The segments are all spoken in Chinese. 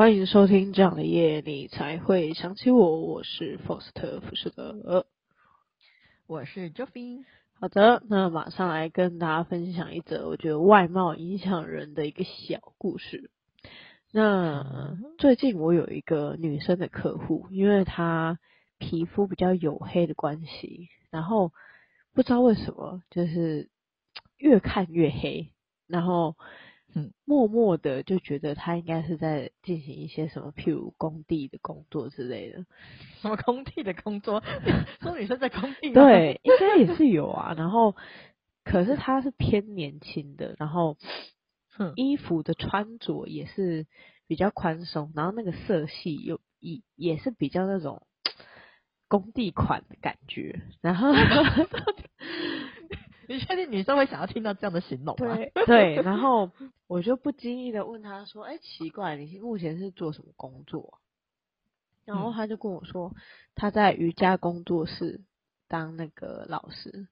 欢迎收听这样的夜，你才会想起我。我是福斯特·福士德，我是 Joffy。好的，那马上来跟大家分享一则我觉得外貌影响人的一个小故事。那最近我有一个女生的客户，因为她皮肤比较黝黑的关系，然后不知道为什么，就是越看越黑，然后。嗯，默默的就觉得他应该是在进行一些什么，譬如工地的工作之类的。什么工地的工作？说女生在工地？对，应该也是有啊。然后，可是他是偏年轻的，然后 衣服的穿着也是比较宽松，然后那个色系又也也是比较那种 工地款的感觉。然后。你确定女生会想要听到这样的形容吗？对 对，然后我就不经意的问他说：“哎、欸，奇怪，你目前是做什么工作？”然后他就跟我说：“他在瑜伽工作室当那个老师。”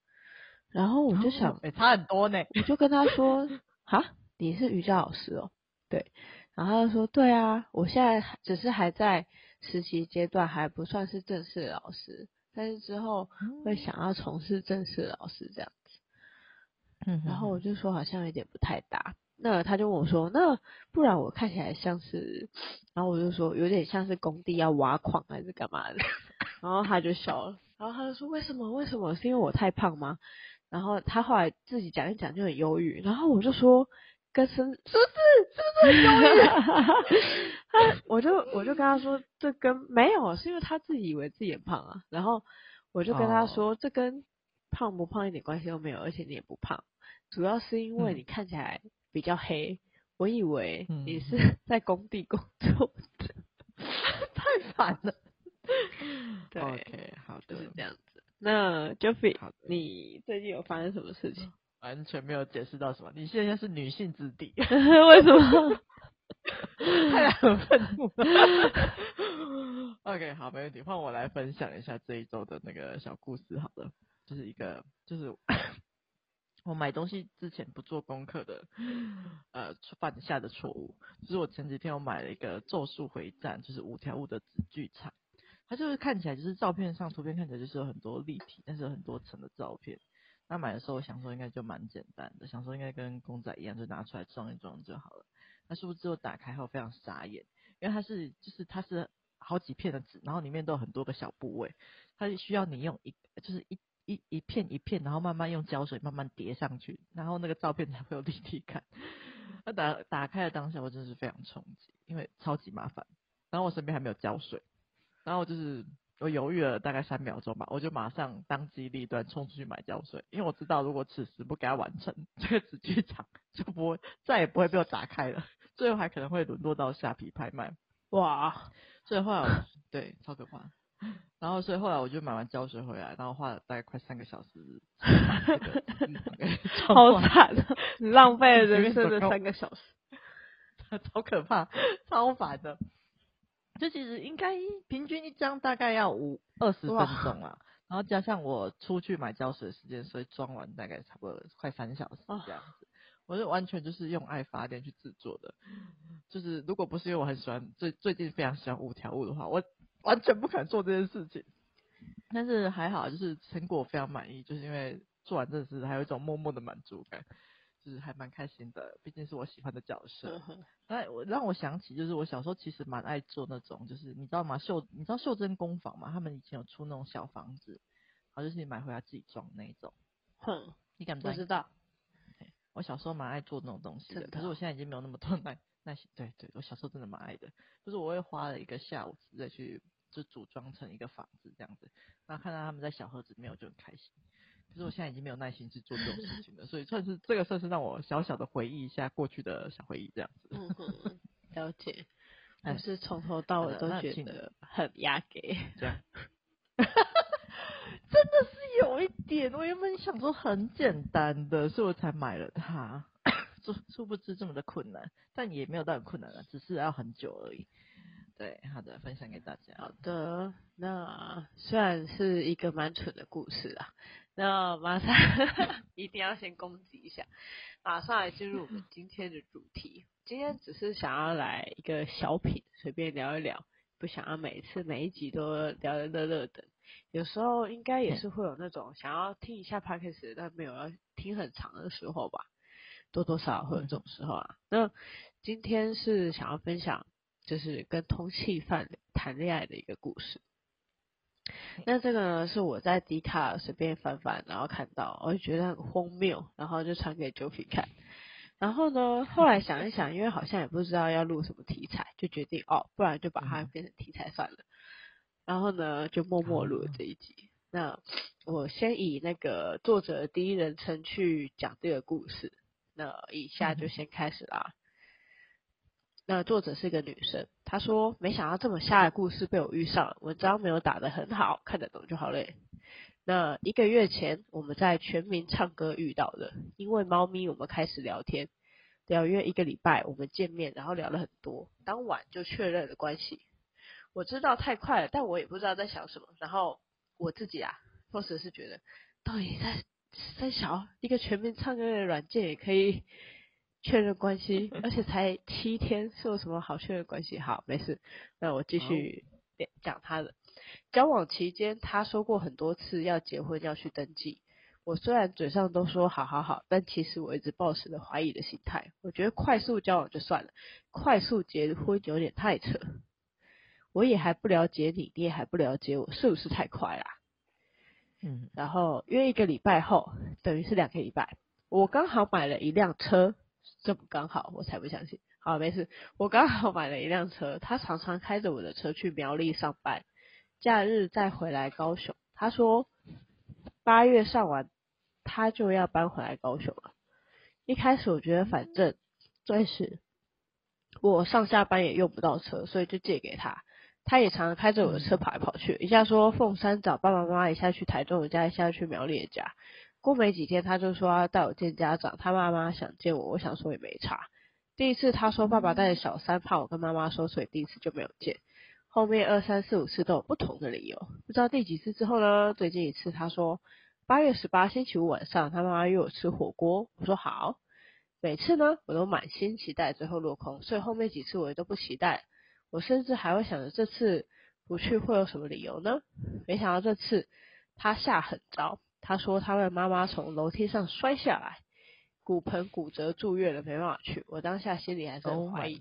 然后我就想，哎、哦，差很多呢。我就跟他说：“哈，你是瑜伽老师哦？”对。然后他就说：“对啊，我现在只是还在实习阶段，还不算是正式的老师，但是之后会想要从事正式的老师这样。”嗯，然后我就说好像有点不太搭，那他就问我说，那不然我看起来像是，然后我就说有点像是工地要挖矿还是干嘛的，然后他就笑了，然后他就说为什么为什么是因为我太胖吗？然后他后来自己讲一讲就很忧郁，然后我就说跟身是不是是不是忧郁？他我就我就跟他说这跟没有是因为他自己以为自己很胖啊，然后我就跟他说这跟。胖不胖一点关系都没有，而且你也不胖，主要是因为你看起来比较黑。嗯、我以为你是 在工地工作的，嗯、太烦了。对，OK，好的，就是这样子。那 Joffy，你最近有发生什么事情？完全没有解释到什么。你现在是女性之地，为什么？太很愤怒了。OK，好，没问题。换我来分享一下这一周的那个小故事，好了。就是一个，就是我买东西之前不做功课的，呃，犯下的错误。就是我前几天我买了一个《咒术回战》，就是五条悟的纸剧场，它就是看起来就是照片上图片看起来就是有很多立体，但是有很多层的照片。那买的时候我想说应该就蛮简单的，想说应该跟公仔一样，就拿出来装一装就好了。那是不是之后打开后非常傻眼？因为它是就是它是好几片的纸，然后里面都有很多个小部位，它需要你用一就是一。一一片一片，然后慢慢用胶水慢慢叠上去，然后那个照片才会有立体感。那打打开的当下，我真的是非常冲击，因为超级麻烦。然后我身边还没有胶水，然后就是我犹豫了大概三秒钟吧，我就马上当机立断冲出去买胶水，因为我知道如果此时不给它完成，这个纸剧场就不会再也不会被我打开了，最后还可能会沦落到下皮拍卖。哇！所以后来我对超可怕。然后，所以后来我就买完胶水回来，然后花了大概快三个小时。好惨，你浪费了 人生的三个小时，超可怕，超烦的。这其实应该平均一张大概要五二十分钟啊，然后加上我出去买胶水的时间，所以装完大概差不多快三小时这样子。我是完全就是用爱发电去制作的，就是如果不是因为我很喜欢最最近非常喜欢五条悟的话，我。完全不敢做这件事情，但是还好，就是成果非常满意，就是因为做完这事还有一种默默的满足感，就是还蛮开心的。毕竟是我喜欢的角色，那我让我想起，就是我小时候其实蛮爱做那种，就是你知道吗？秀，你知道袖珍工坊吗？他们以前有出那种小房子，然后就是你买回来自己装那一种。哼，你敢不知道？我小时候蛮爱做那种东西的，的可是我现在已经没有那么多耐。耐心对对，我小时候真的蛮爱的，就是我会花了一个下午再去就组装成一个房子这样子，那看到他们在小盒子里面我就很开心。可是我现在已经没有耐心去做这种事情了，所以算是这个算是让我小小的回忆一下过去的小回忆这样子。嗯哼，了解。但是从头到尾都觉得很压给 这样。真的是有一点，我原本想说很简单的，所以我才买了它。殊殊不知这么的困难，但也没有到很困难了，只是要很久而已。对，好的，分享给大家。好的，那虽然是一个蛮蠢的故事啊，那马上 一定要先攻击一下，马上来进入我们今天的主题。今天只是想要来一个小品，随便聊一聊，不想要每一次每一集都聊得热热的。有时候应该也是会有那种想要听一下 podcast，但没有要听很长的时候吧，多多少少会有这种时候啊。那今天是想要分享，就是跟通气犯谈恋爱的一个故事。那这个呢是我在 D 卡随便翻翻，然后看到，我就觉得很荒谬，然后就传给 Joey 看。然后呢，后来想一想，因为好像也不知道要录什么题材，就决定哦，不然就把它变成题材算了。然后呢，就默默录了这一集。那我先以那个作者的第一人称去讲这个故事。那以下就先开始啦。那作者是一个女生，她说：“没想到这么瞎的故事被我遇上，文章没有打得很好，看得懂就好嘞。”那一个月前，我们在全民唱歌遇到的，因为猫咪，我们开始聊天，聊约一个礼拜，我们见面，然后聊了很多，当晚就确认了关系。我知道太快了，但我也不知道在想什么。然后我自己啊，当时是觉得，到底在在想一个全民唱歌的软件也可以确认关系，而且才七天，是有什么好确认关系？好，没事，那我继续讲他的。交往期间，他说过很多次要结婚要去登记。我虽然嘴上都说好好好，但其实我一直抱持着怀疑的心态。我觉得快速交往就算了，快速结婚有点太扯。我也还不了解你，你也还不了解我，是不是太快啦？嗯，然后约一个礼拜后，等于是两个礼拜，我刚好买了一辆车，这不刚好，我才不相信。好，没事，我刚好买了一辆车，他常常开着我的车去苗栗上班。假日再回来高雄，他说八月上完，他就要搬回来高雄了。一开始我觉得反正最是我上下班也用不到车，所以就借给他。他也常常开着我的车跑来跑去，一下说凤山找爸爸妈妈，一下去台中的家，一下去苗栗的家。过没几天，他就说要带我见家长，他妈妈想见我，我想说也没差。第一次他说爸爸带着小三，怕我跟妈妈说，所以第一次就没有见。后面二三四五次都有不同的理由，不知道第几次之后呢？最近一次他说八月十八星期五晚上，他妈妈约我吃火锅，我说好。每次呢，我都满心期待，最后落空，所以后面几次我也都不期待。我甚至还会想着这次不去会有什么理由呢？没想到这次他下狠招，他说他的妈妈从楼梯上摔下来。骨盆骨折住院了，没办法去。我当下心里还是很怀疑，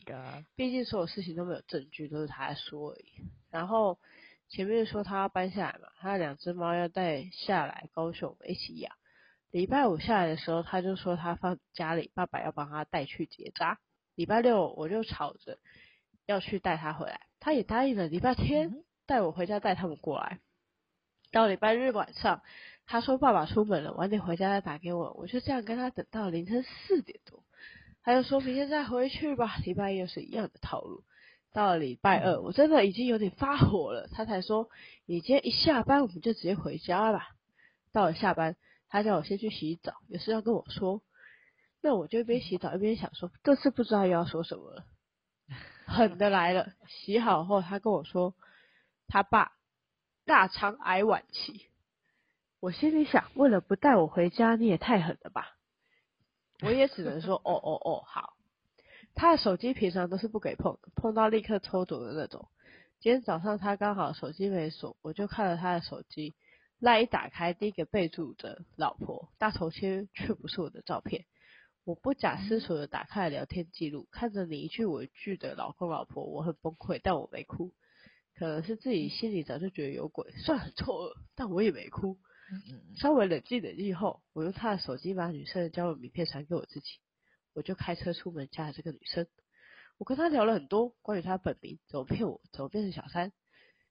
毕、oh、竟所有事情都没有证据，都是他在说而已。然后前面说他要搬下来嘛，他的两只猫要带下来高雄一起养。礼拜五下来的时候，他就说他放家里，爸爸要帮他带去结扎。礼拜六我就吵着要去带他回来，他也答应了。礼拜天带我回家带他们过来。到礼拜日晚上。他说爸爸出门了，晚点回家再打给我。我就这样跟他等到凌晨四点多，他就说明天再回去吧。礼拜一又是一样的套路。到了礼拜二，我真的已经有点发火了，他才说你今天一下班我们就直接回家吧。到了下班，他叫我先去洗澡，有事要跟我说。那我就一边洗澡一边想说，这次不知道又要说什么了。狠的来了，洗好后他跟我说，他爸大肠癌晚期。我心里想，为了不带我回家，你也太狠了吧！我也只能说，哦哦哦，好。他的手机平常都是不给碰，碰到立刻抽走的那种。今天早上他刚好手机没锁，我就看了他的手机，赖一打开，第一个备注的“老婆”，大头贴却不是我的照片。我不假思索的打开了聊天记录，看着你一句我一句的“老公老婆”，我很崩溃，但我没哭。可能是自己心里早就觉得有鬼，算很错愕，但我也没哭。稍微冷静冷静后，我用他的手机把女生的交友名片传给我自己，我就开车出门加了这个女生。我跟她聊了很多关于她本名，怎么骗我，怎么变成小三，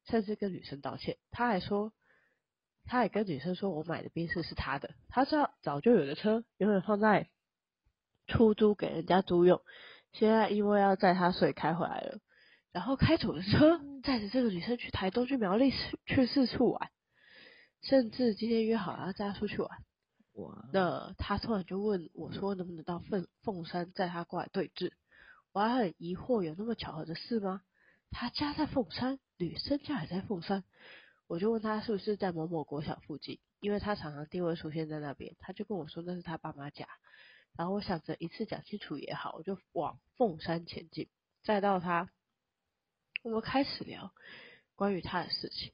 甚至跟女生道歉。他还说，他还跟女生说我买的宾士是他的，他知道早就有的车，永远放在出租给人家租用。现在因为要载他，所以开回来了。然后开走的车载着这个女生去台东去苗栗去四处玩。甚至今天约好要带他出去玩，哇！那他突然就问我说：“能不能到凤凤山载他过来对峙？”我还很疑惑，有那么巧合的事吗？他家在凤山，女生家也在凤山，我就问他是不是在某某国小附近，因为他常常定位出现在那边。他就跟我说那是他爸妈家。然后我想着一次讲清楚也好，我就往凤山前进，再到他我们开始聊关于他的事情。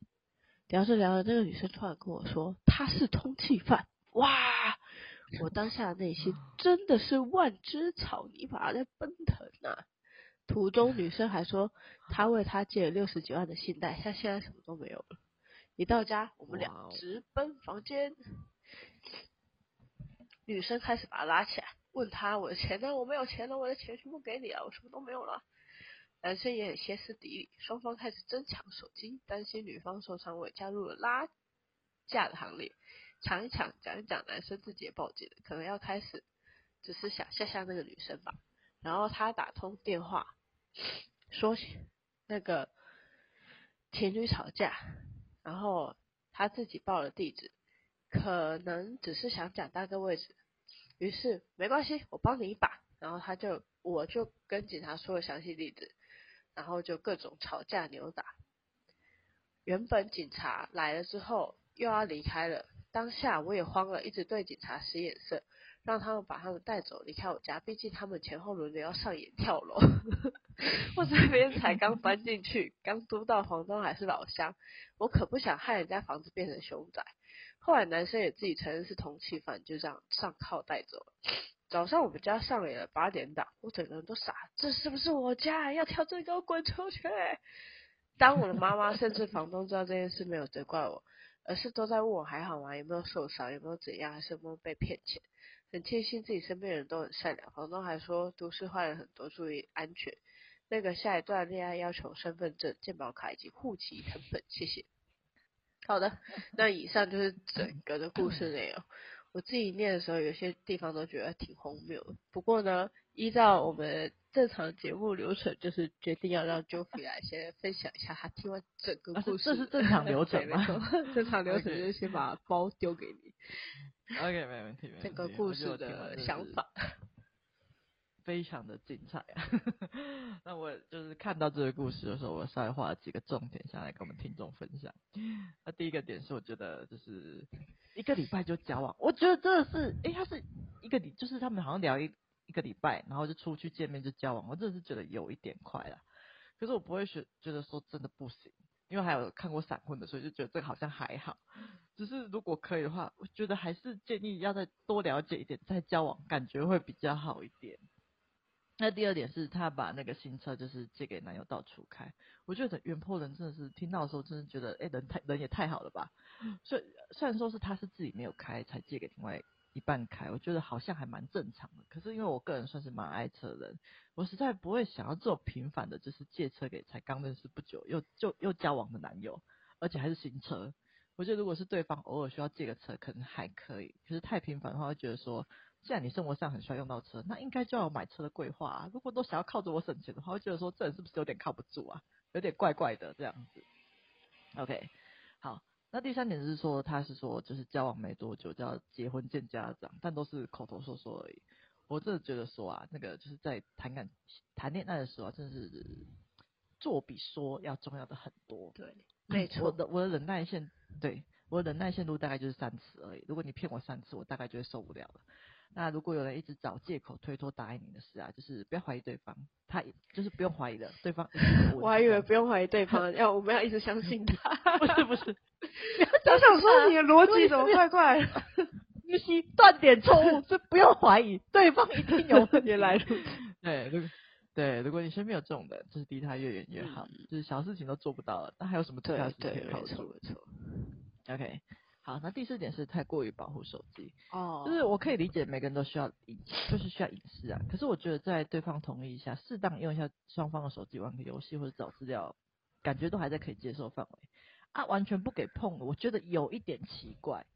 聊着聊着，那个女生突然跟我说她是通缉犯。哇！我当下的内心真的是万只草泥马在奔腾啊！途中女生还说她为他借了六十几万的信贷，她现在什么都没有了。一到家，我们俩直奔房间。女生开始把他拉起来，问他我的钱呢？我没有钱了，我的钱全部给你了，我什么都没有了。男生也很歇斯底里，双方开始争抢手机，担心女方受伤，我也加入了拉架的行列，抢一抢，讲一讲，男生自己也报警了，可能要开始，只是想吓吓那个女生吧。然后他打通电话，说那个情侣吵架，然后他自己报了地址。可能只是想讲大个位置，于是没关系，我帮你一把。然后他就，我就跟警察说了详细地址，然后就各种吵架扭打。原本警察来了之后又要离开了，当下我也慌了，一直对警察使眼色，让他们把他们带走离开我家。毕竟他们前后轮流要上演跳楼，我这边才刚搬进去，刚租到房东还是老乡，我可不想害人家房子变成凶宅。后来男生也自己承认是通缉犯，就这样上铐带走了。早上我们家上演了八点档，我整个人都傻，这是不是我家？要跳最高滚出去！当我的妈妈甚至房东知道这件事，没有责怪我，而是都在问我还好吗？有没有受伤？有没有怎样？还是有没有被骗钱？很庆幸自己身边人都很善良。房东还说都市坏人很多，注意安全。那个下一段恋爱要求身份证、健保卡以及户籍謄本，谢谢。好的，那以上就是整个的故事内容。我自己念的时候，有些地方都觉得挺荒谬的。不过呢，依照我们正常节目流程，就是决定要让 Joffrey 来先分享一下他听完整个故事。啊、这是正常流程吗？正常流程 就是先把包丢给你。OK，没问题，没问题。整个故事的想法。非常的精彩啊！那我就是看到这个故事的时候，我稍微画了几个重点下来跟我们听众分享。那第一个点是，我觉得就是一个礼拜就交往，我觉得真的是，哎、他是一个礼，就是他们好像聊一一个礼拜，然后就出去见面就交往，我真的是觉得有一点快了。可是我不会觉觉得说真的不行，因为还有看过闪婚的，所以就觉得这个好像还好。只是如果可以的话，我觉得还是建议要再多了解一点再交往，感觉会比较好一点。那第二点是他把那个新车就是借给男友到处开，我觉得原坡人真的是听到的时候真的觉得，哎、人太人也太好了吧。所以虽然说是他是自己没有开才借给另外一半开，我觉得好像还蛮正常的。可是因为我个人算是蛮爱车的人，我实在不会想要这种频繁的，就是借车给才刚认识不久又就又交往的男友，而且还是新车。我觉得如果是对方偶尔需要借个车，可能还可以。可是太频繁的话，会觉得说。既然你生活上很需要用到车，那应该就要买车的规划啊。如果都想要靠着我省钱的话，我觉得说这人是不是有点靠不住啊？有点怪怪的这样子。OK，好，那第三点是说，他是说就是交往没多久就要结婚见家长，但都是口头说说而已。我真的觉得说啊，那个就是在谈感谈恋爱的时候啊，真的是做比说要重要的很多。对，没错。我的我的忍耐线，对，我的忍耐限度大概就是三次而已。如果你骗我三次，我大概就会受不了了。那如果有人一直找借口推脱答应你的事啊，就是不要怀疑对方，他就是不用怀疑的，对方。我还以为不用怀疑对方，要我们要一直相信他。不是不是，我想说你的逻辑怎么怪怪的？玉溪断点错误，是不用怀疑，对方一定有原来如此。对，如对，如果你身边有这种的，就是离他越远越好，嗯、就是小事情都做不到了，那还有什么其他事情可以做？没错没错。OK。好，那第四点是太过于保护手机哦，就是我可以理解每个人都需要隐，就是需要隐私啊。可是我觉得在对方同意一下，适当用一下双方的手机玩个游戏或者找资料，感觉都还在可以接受范围啊。完全不给碰，我觉得有一点奇怪。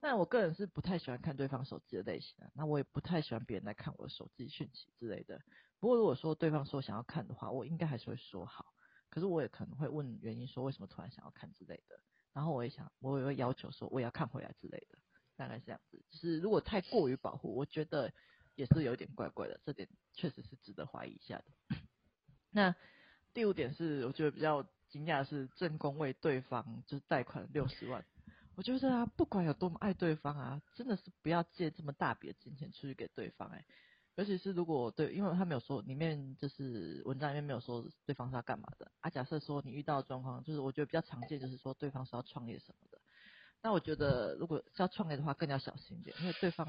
但我个人是不太喜欢看对方手机的类型啊，那我也不太喜欢别人来看我的手机讯息之类的。不过如果说对方说想要看的话，我应该还是会说好。可是我也可能会问原因，说为什么突然想要看之类的。然后我也想，我也会要求说，我也要看回来之类的，大概是这样子。就是如果太过于保护，我觉得也是有点怪怪的，这点确实是值得怀疑一下的。那第五点是，我觉得比较惊讶的是，正宫为对方就是贷款六十万。我觉得啊，不管有多么爱对方啊，真的是不要借这么大笔的金钱出去给对方，欸。尤其是如果对，因为他没有说里面就是文章里面没有说对方是要干嘛的啊。假设说你遇到的状况，就是我觉得比较常见，就是说对方是要创业什么的。那我觉得如果是要创业的话，更要小心一点，因为对方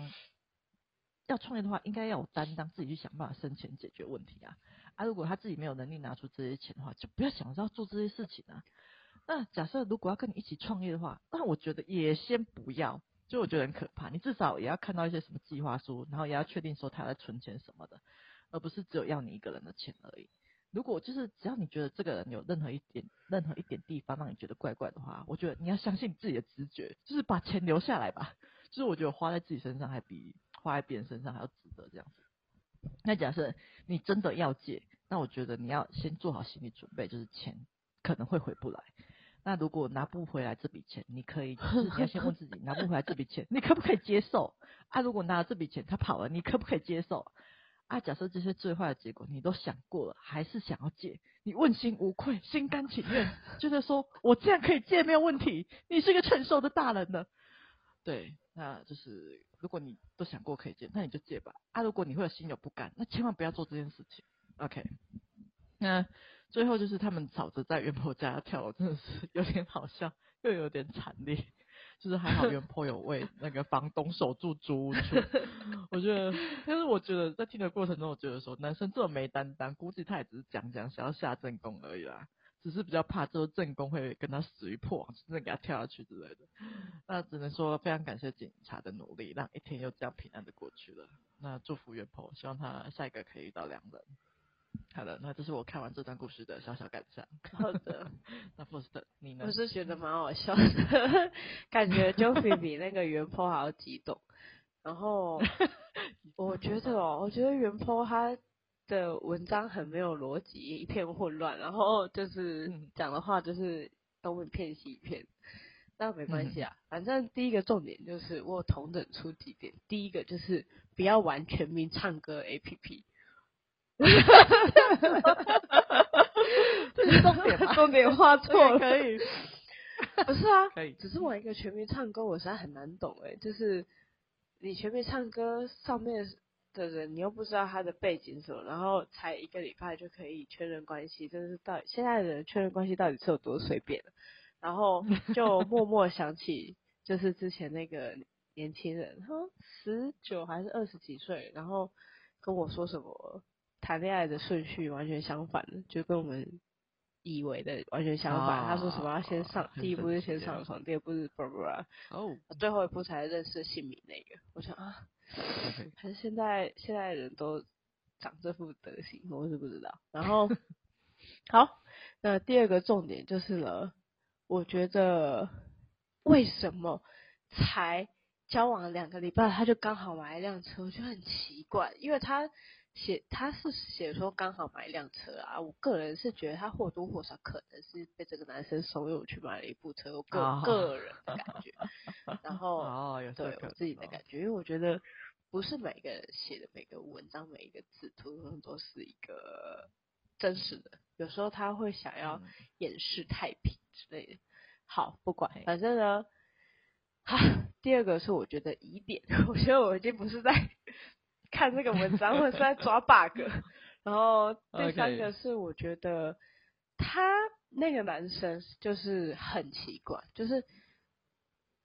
要创业的话，应该要有担当，自己去想办法生钱解决问题啊。啊，如果他自己没有能力拿出这些钱的话，就不要想着要做这些事情啊。那假设如果要跟你一起创业的话，那我觉得也先不要。就我觉得很可怕，你至少也要看到一些什么计划书，然后也要确定说他在存钱什么的，而不是只有要你一个人的钱而已。如果就是只要你觉得这个人有任何一点、任何一点地方让你觉得怪怪的话，我觉得你要相信自己的直觉，就是把钱留下来吧。就是我觉得花在自己身上还比花在别人身上还要值得这样子。那假设你真的要借，那我觉得你要先做好心理准备，就是钱可能会回不来。那如果拿不回来这笔钱，你可以 就是你要先问自己，拿不回来这笔钱，你可不可以接受？啊，如果拿了这笔钱他跑了，你可不可以接受？啊，假设这些最坏的结果你都想过了，还是想要借，你问心无愧，心甘情愿，就是说我这样可以借没有问题，你是一个成熟的大人了。对，那就是如果你都想过可以借，那你就借吧。啊，如果你会有心有不甘，那千万不要做这件事情。OK，那。最后就是他们吵着在元婆家跳，真的是有点好笑，又有点惨烈。就是还好元婆有为那个房东守住租屋处。我觉得，但是我觉得在听的过程中，我觉得说男生这么没担当，估计他也只是讲讲，想要下正宫而已啦。只是比较怕之后正宫会跟他死于破网，真的给他跳下去之类的。那只能说非常感谢警察的努力，让一天又这样平安的过去了。那祝福元婆，希望他下一个可以遇到良人。好的，那这是我看完这段故事的小小感想。好的，那 First 你呢？我是觉得蛮好笑的，感觉 Joey 比那个原 po 还要激动。然后 我觉得哦，我觉得原 po 他的文章很没有逻辑，一片混乱，然后就是讲的话就是东一片西一片。那没关系啊，反正第一个重点就是我同等出几点，第一个就是不要玩全民唱歌 APP。这是重点，重点画错了。可以，不是啊，可以，只是我一个全民唱歌，我实在很难懂哎。就是你全民唱歌上面的人，你又不知道他的背景什么，然后才一个礼拜就可以确认关系，真是到底现在的人确认关系到底是有多随便？然后就默默想起，就是之前那个年轻人，他十九还是二十几岁，然后跟我说什么。谈恋爱的顺序完全相反的，就跟我们以为的完全相反。啊、他说什么要先上，第一步是先上床，第二步是叭叭叭，哦，最后一步才认识姓名那个。我想啊. 还是现在现在人都长这副德行，我是不知道。然后 好，那第二个重点就是了，我觉得为什么才交往两个礼拜他就刚好买一辆车，我觉得很奇怪，因为他。写他是写说刚好买一辆车啊，我个人是觉得他或多或少可能是被这个男生怂恿去买了一部车，我个、oh. 个人的感觉。然后，oh, 对我自己的感觉，因为我觉得不是每个人写的每个文章每一个字图都是一个真实的，有时候他会想要掩饰太平之类的。好，不管，反正呢，哈，第二个是我觉得疑点，我觉得我已经不是在。看这个文章，或者是在抓 bug。然后第三个是，我觉得他那个男生就是很奇怪，就是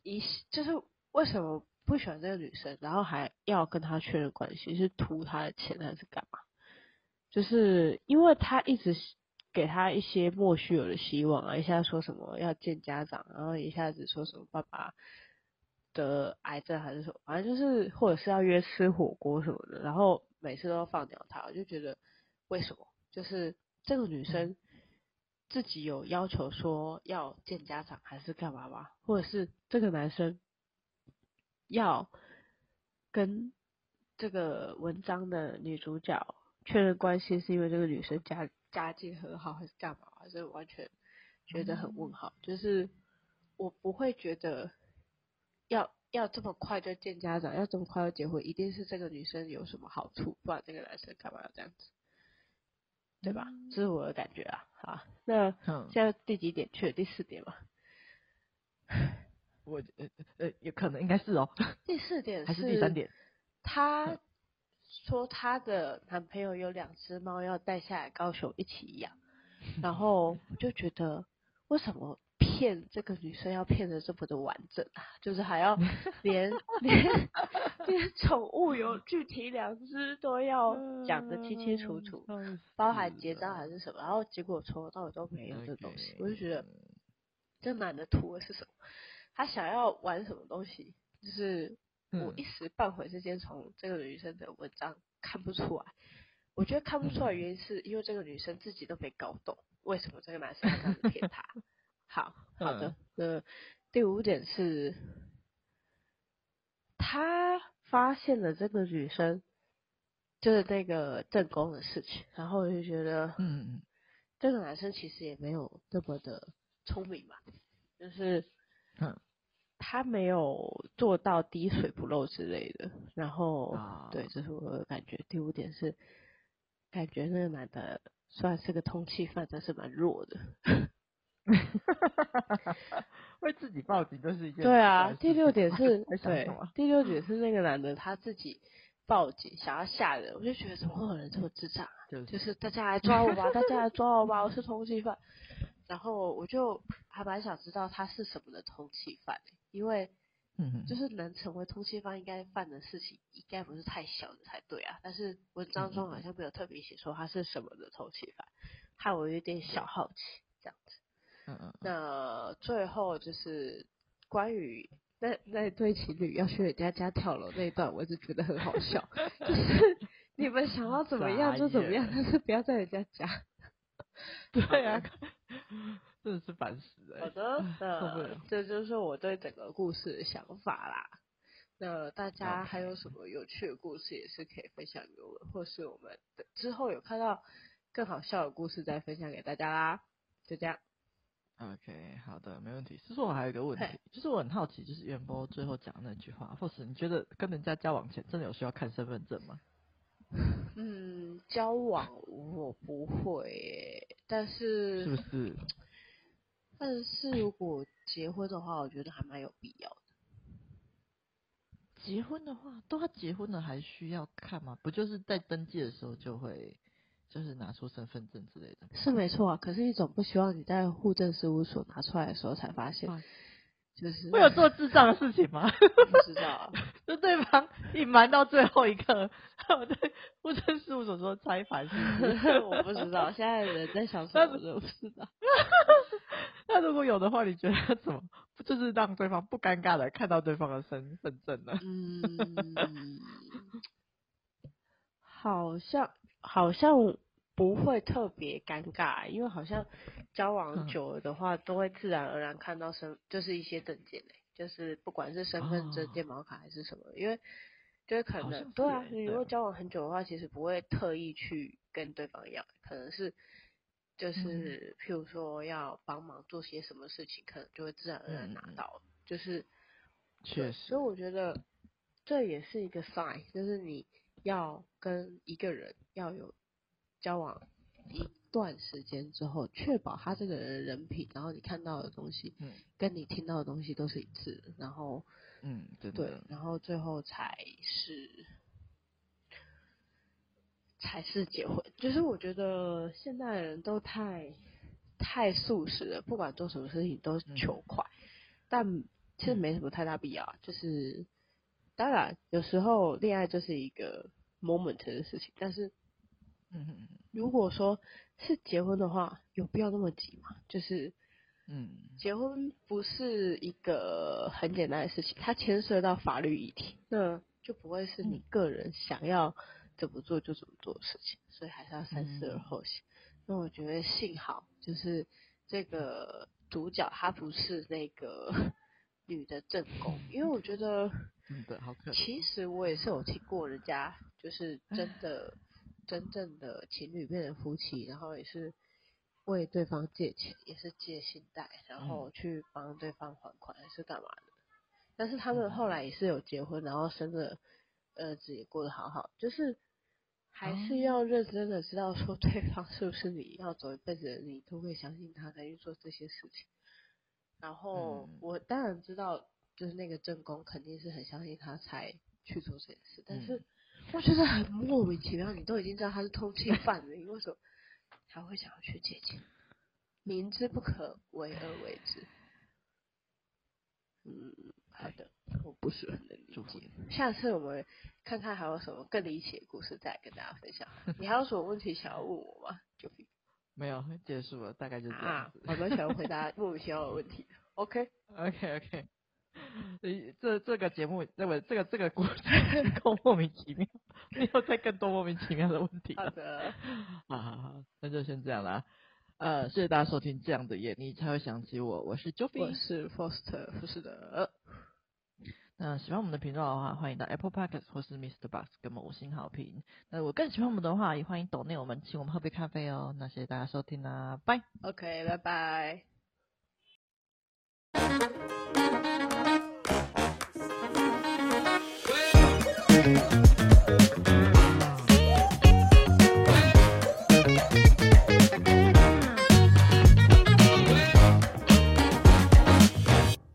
一就是为什么不喜欢这个女生，然后还要跟他确认关系，是图他的钱还是干嘛？就是因为他一直给他一些莫须有的希望啊，一下说什么要见家长，然后一下子说什么爸爸。得癌症还是什么，反正就是或者是要约吃火锅什么的，然后每次都要放掉他，我就觉得为什么？就是这个女生自己有要求说要见家长还是干嘛吧？或者是这个男生要跟这个文章的女主角确认关系，是因为这个女生家家境很好还是干嘛？还是完全觉得很问号？就是我不会觉得。要要这么快就见家长，要这么快就结婚，一定是这个女生有什么好处，不然这个男生干嘛要这样子，对吧？这是我的感觉啊。好，那现在第几点？去了第四点嘛？我呃呃，有可能应该是哦。第四点是还是第三点？她说她的男朋友有两只猫要带下来高雄一起养，然后我就觉得为什么骗这个女生要骗的这么的完整啊？就是还要 连连连宠物有具体两只都要讲得清清楚楚，包含结扎还是什么，然后结果从头到尾都没有这东西，我就觉得这男的图的是什么？他想要玩什么东西？就是。我一时半会之间从这个女生的文章看不出来，我觉得看不出来原因是因为这个女生自己都没搞懂为什么这个男生要这样子骗她。好好的，那第五点是，他发现了这个女生就是那个正宫的事情，然后我就觉得，嗯，这个男生其实也没有那么的聪明嘛，就是，嗯。他没有做到滴水不漏之类的，然后、oh. 对，这是我的感觉。第五点是，感觉那个男的虽然是个通气犯，但是蛮弱的。为自己报警就是一件。对啊，第六点是，对，第六点是那个男的他自己报警想要吓人，我就觉得怎么会有人这么智障啊？就是、就是大家来抓我吧，大家来抓我吧，我是通缉犯。然后我就还蛮想知道他是什么的通缉犯。因为，嗯，就是能成为通缉犯，应该犯的事情应该不是太小的才对啊。但是文章中好像没有特别写说他是什么的通缉犯，害我有点小好奇这样子。嗯嗯。那最后就是关于那那对情侣要去人家家跳楼那一段，我一直觉得很好笑。就是你们想要怎么样就怎么样，但是不要在人家家。对啊。真的是烦死了。好的，那这就是我对整个故事的想法啦。那大家还有什么有趣的故事，也是可以分享给我们，或是我们之后有看到更好笑的故事再分享给大家啦。就这样。OK，好的，没问题。其实我还有一个问题，就是我很好奇，就是元波最后讲那句话，或是你觉得跟人家交往前真的有需要看身份证吗？嗯，交往我不会，但是是不是？但是如果结婚的话，我觉得还蛮有必要的。结婚的话，都要结婚了还需要看吗？不就是在登记的时候就会，就是拿出身份证之类的？是没错啊，可是你总不希望你在户政事务所拿出来的时候才发现。就是会有做智障的事情吗？不知道啊，就对方隐瞒到最后一刻，我对户政事务所说拆盘是是？我不知道，现在人在想什么都不知道。那如果有的话，你觉得怎么？就是让对方不尴尬的看到对方的身份证呢？嗯，好像好像不会特别尴尬，因为好像。交往久了的话，都会自然而然看到身，就是一些证件嘞，就是不管是身份证、健保卡还是什么，因为就是可能对啊，你如果交往很久的话，其实不会特意去跟对方要，可能是就是譬如说要帮忙做些什么事情，可能就会自然而然拿到，就是确实，所以我觉得这也是一个 sign，就是你要跟一个人要有交往一。段时间之后，确保他这个人的人品，然后你看到的东西，嗯，跟你听到的东西都是一致的，然后，嗯，对，对，然后最后才是，才是结婚。就是我觉得现代人都太太速食了，不管做什么事情都求快，嗯、但其实没什么太大必要。嗯、就是当然有时候恋爱就是一个 moment 的事情，但是，嗯，如果说。是结婚的话，有必要那么急吗？就是，嗯，结婚不是一个很简单的事情，它牵涉到法律议题，那就不会是你个人想要怎么做就怎么做的事情，所以还是要三思而后行。嗯、那我觉得幸好，就是这个主角他不是那个 女的正宫，因为我觉得，嗯，对，好可。其实我也是有听过人家，就是真的。真正的情侣变成夫妻，然后也是为对方借钱，也是借信贷，然后去帮对方还款，还是干嘛的？但是他们后来也是有结婚，然后生了儿子，也过得好好。就是还是要认真的知道说对方是不是你要走一辈子的，你都会相信他才去做这些事情。然后我当然知道，就是那个正宫肯定是很相信他才去做这件事，但是。我觉得很莫名其妙。你都已经知道他是通缉犯了，你为什么还会想要去借钱？明知不可为而为之。嗯，好的，我不是很能理解。下次我们看看还有什么更离奇的故事，再跟大家分享。你还有什么问题想要问我吗？就 没有，结束了，大概就是这样子。我们想要回答 莫名其妙的问题。OK，OK，OK。这这个节目，这个这个这个故事够 莫名其妙，没有再更多莫名其妙的问题。好的，好好好，那就先这样啦。呃，谢谢大家收听这样的夜，你才会想起我。我是 Joey，我是 Foster，不是的。那喜欢我们的频道的话，欢迎到 Apple Podcast 或是 Mr. Box 给我们五星好评。那如果更喜欢我们的话，也欢迎抖内我们，请我们喝杯咖啡哦。那谢谢大家收听啦，拜。OK，拜拜。Bye.